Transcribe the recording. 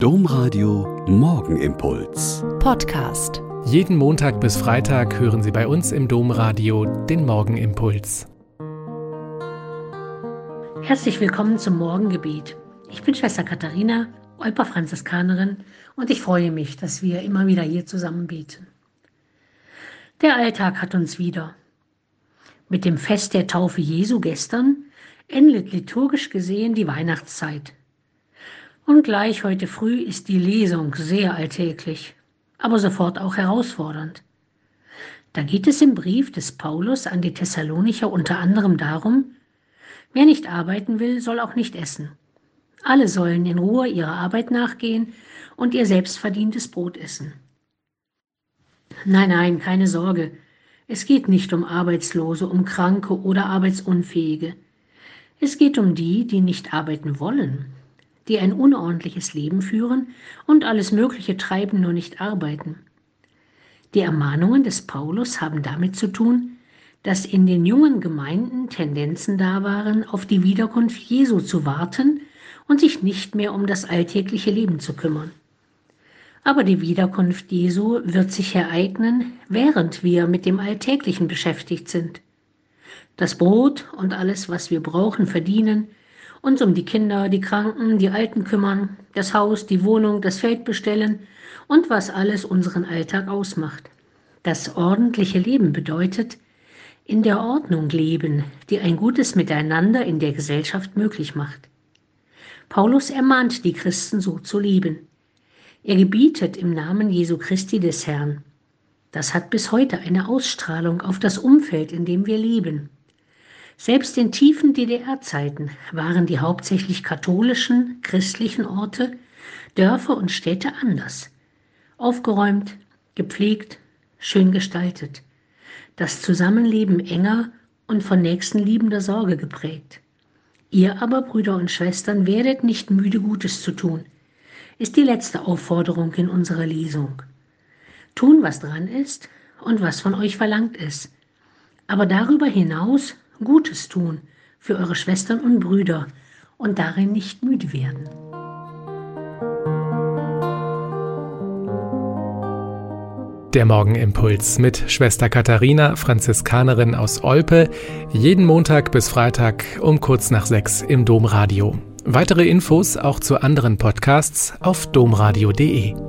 Domradio Morgenimpuls. Podcast. Jeden Montag bis Freitag hören Sie bei uns im Domradio den Morgenimpuls. Herzlich willkommen zum Morgengebet. Ich bin Schwester Katharina, Olper Franziskanerin, und ich freue mich, dass wir immer wieder hier zusammen beten. Der Alltag hat uns wieder. Mit dem Fest der Taufe Jesu gestern endet liturgisch gesehen die Weihnachtszeit. Und gleich heute früh ist die Lesung sehr alltäglich, aber sofort auch herausfordernd. Da geht es im Brief des Paulus an die Thessalonicher unter anderem darum, wer nicht arbeiten will, soll auch nicht essen. Alle sollen in Ruhe ihrer Arbeit nachgehen und ihr selbstverdientes Brot essen. Nein, nein, keine Sorge. Es geht nicht um Arbeitslose, um Kranke oder Arbeitsunfähige. Es geht um die, die nicht arbeiten wollen, die ein unordentliches Leben führen und alles Mögliche treiben, nur nicht arbeiten. Die Ermahnungen des Paulus haben damit zu tun, dass in den jungen Gemeinden Tendenzen da waren, auf die Wiederkunft Jesu zu warten und sich nicht mehr um das alltägliche Leben zu kümmern. Aber die Wiederkunft Jesu wird sich ereignen, während wir mit dem Alltäglichen beschäftigt sind. Das Brot und alles, was wir brauchen, verdienen, uns um die Kinder, die Kranken, die Alten kümmern, das Haus, die Wohnung, das Feld bestellen und was alles unseren Alltag ausmacht. Das ordentliche Leben bedeutet, in der Ordnung leben, die ein gutes Miteinander in der Gesellschaft möglich macht. Paulus ermahnt die Christen so zu leben. Er gebietet im Namen Jesu Christi des Herrn. Das hat bis heute eine Ausstrahlung auf das Umfeld, in dem wir leben. Selbst in tiefen DDR-Zeiten waren die hauptsächlich katholischen, christlichen Orte, Dörfer und Städte anders. Aufgeräumt, gepflegt, schön gestaltet. Das Zusammenleben enger und von nächstenliebender Sorge geprägt. Ihr aber, Brüder und Schwestern, werdet nicht müde, Gutes zu tun, ist die letzte Aufforderung in unserer Lesung. Tun, was dran ist und was von euch verlangt ist. Aber darüber hinaus Gutes tun für eure Schwestern und Brüder und darin nicht müde werden. Der Morgenimpuls mit Schwester Katharina, Franziskanerin aus Olpe, jeden Montag bis Freitag um kurz nach sechs im Domradio. Weitere Infos auch zu anderen Podcasts auf domradio.de.